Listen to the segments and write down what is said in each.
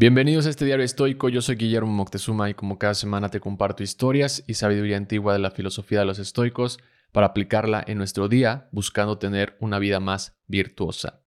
Bienvenidos a este diario estoico, yo soy Guillermo Moctezuma y como cada semana te comparto historias y sabiduría antigua de la filosofía de los estoicos para aplicarla en nuestro día buscando tener una vida más virtuosa.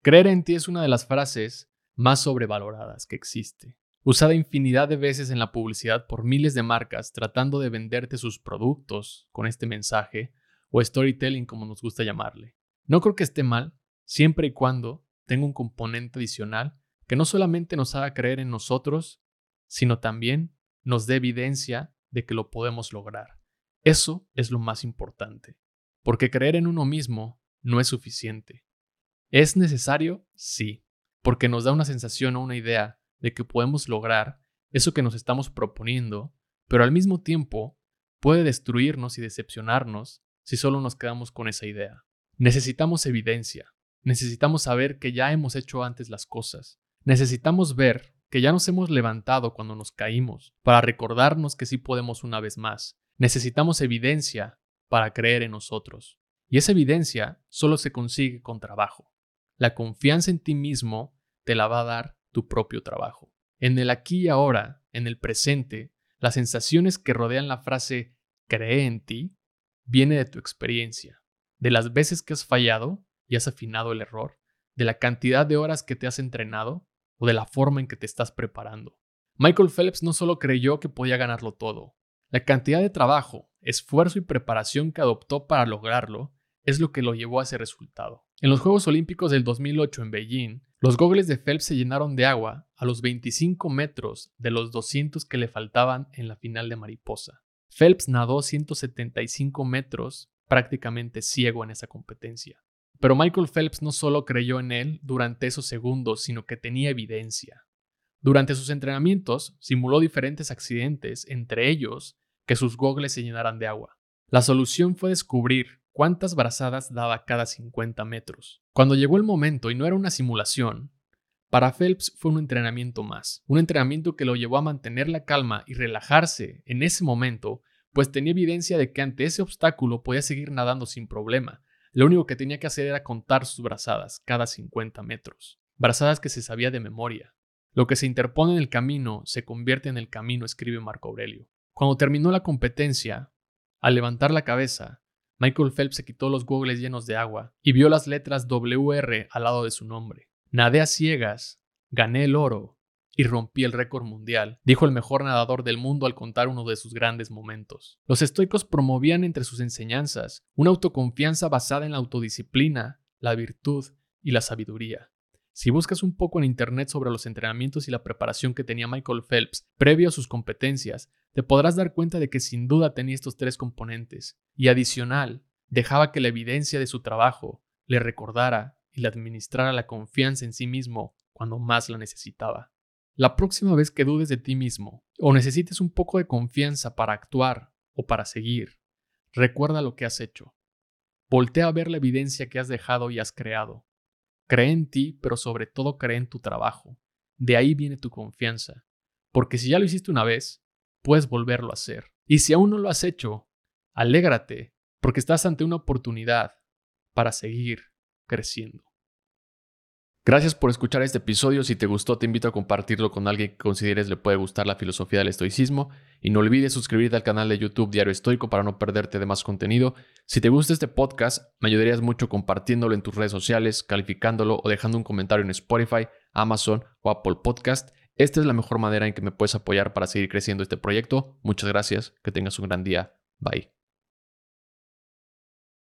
Creer en ti es una de las frases más sobrevaloradas que existe, usada infinidad de veces en la publicidad por miles de marcas tratando de venderte sus productos con este mensaje o storytelling como nos gusta llamarle. No creo que esté mal, siempre y cuando tenga un componente adicional que no solamente nos haga creer en nosotros, sino también nos dé evidencia de que lo podemos lograr. Eso es lo más importante, porque creer en uno mismo no es suficiente. ¿Es necesario? Sí, porque nos da una sensación o una idea de que podemos lograr eso que nos estamos proponiendo, pero al mismo tiempo puede destruirnos y decepcionarnos si solo nos quedamos con esa idea. Necesitamos evidencia, necesitamos saber que ya hemos hecho antes las cosas, Necesitamos ver que ya nos hemos levantado cuando nos caímos, para recordarnos que sí podemos una vez más. Necesitamos evidencia para creer en nosotros. Y esa evidencia solo se consigue con trabajo. La confianza en ti mismo te la va a dar tu propio trabajo. En el aquí y ahora, en el presente, las sensaciones que rodean la frase cree en ti viene de tu experiencia, de las veces que has fallado y has afinado el error, de la cantidad de horas que te has entrenado o de la forma en que te estás preparando. Michael Phelps no solo creyó que podía ganarlo todo, la cantidad de trabajo, esfuerzo y preparación que adoptó para lograrlo es lo que lo llevó a ese resultado. En los Juegos Olímpicos del 2008 en Beijing, los gogles de Phelps se llenaron de agua a los 25 metros de los 200 que le faltaban en la final de mariposa. Phelps nadó 175 metros prácticamente ciego en esa competencia. Pero Michael Phelps no solo creyó en él durante esos segundos, sino que tenía evidencia. Durante sus entrenamientos, simuló diferentes accidentes, entre ellos que sus gogles se llenaran de agua. La solución fue descubrir cuántas brazadas daba cada 50 metros. Cuando llegó el momento y no era una simulación, para Phelps fue un entrenamiento más, un entrenamiento que lo llevó a mantener la calma y relajarse en ese momento, pues tenía evidencia de que ante ese obstáculo podía seguir nadando sin problema, lo único que tenía que hacer era contar sus brazadas cada 50 metros, brazadas que se sabía de memoria. Lo que se interpone en el camino se convierte en el camino, escribe Marco Aurelio. Cuando terminó la competencia, al levantar la cabeza, Michael Phelps se quitó los goggles llenos de agua y vio las letras WR al lado de su nombre. Nadé a ciegas, gané el oro y rompí el récord mundial, dijo el mejor nadador del mundo al contar uno de sus grandes momentos. Los estoicos promovían entre sus enseñanzas una autoconfianza basada en la autodisciplina, la virtud y la sabiduría. Si buscas un poco en internet sobre los entrenamientos y la preparación que tenía Michael Phelps previo a sus competencias, te podrás dar cuenta de que sin duda tenía estos tres componentes, y adicional, dejaba que la evidencia de su trabajo le recordara y le administrara la confianza en sí mismo cuando más la necesitaba. La próxima vez que dudes de ti mismo o necesites un poco de confianza para actuar o para seguir, recuerda lo que has hecho. Voltea a ver la evidencia que has dejado y has creado. Cree en ti, pero sobre todo cree en tu trabajo. De ahí viene tu confianza. Porque si ya lo hiciste una vez, puedes volverlo a hacer. Y si aún no lo has hecho, alégrate, porque estás ante una oportunidad para seguir creciendo. Gracias por escuchar este episodio. Si te gustó, te invito a compartirlo con alguien que consideres le puede gustar la filosofía del estoicismo. Y no olvides suscribirte al canal de YouTube Diario Estoico para no perderte de más contenido. Si te gusta este podcast, me ayudarías mucho compartiéndolo en tus redes sociales, calificándolo o dejando un comentario en Spotify, Amazon o Apple Podcast. Esta es la mejor manera en que me puedes apoyar para seguir creciendo este proyecto. Muchas gracias. Que tengas un gran día. Bye.